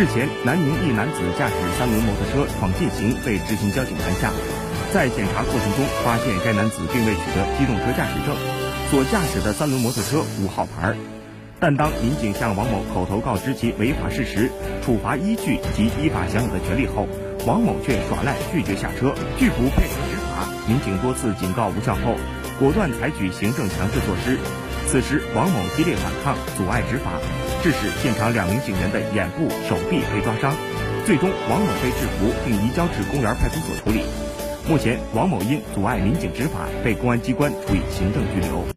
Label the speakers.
Speaker 1: 日前，南宁一男子驾驶三轮摩托车闯禁行，被执行交警拦下。在检查过程中，发现该男子并未取得机动车驾驶证，所驾驶的三轮摩托车无号牌。但当民警向王某口头告知其违法事实、处罚依据及依法享有的权利后，王某却耍赖拒绝下车，拒不配合执法。民警多次警告无效后，果断采取行政强制措施。此时，王某激烈反抗，阻碍执法。致使现场两名警员的眼部、手臂被抓伤，最终王某被制服并移交至公园派出所处理。目前，王某因阻碍民警执法被公安机关处以行政拘留。